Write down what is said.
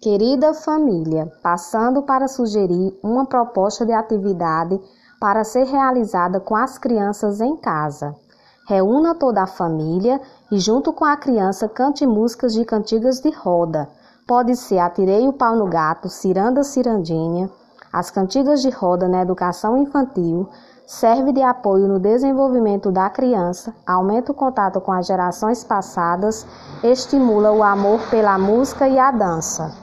Querida família, passando para sugerir uma proposta de atividade para ser realizada com as crianças em casa. Reúna toda a família e, junto com a criança, cante músicas de cantigas de roda. Pode ser Atirei o Pau no Gato, Ciranda Cirandinha. As cantigas de roda na educação infantil serve de apoio no desenvolvimento da criança, aumenta o contato com as gerações passadas, estimula o amor pela música e a dança.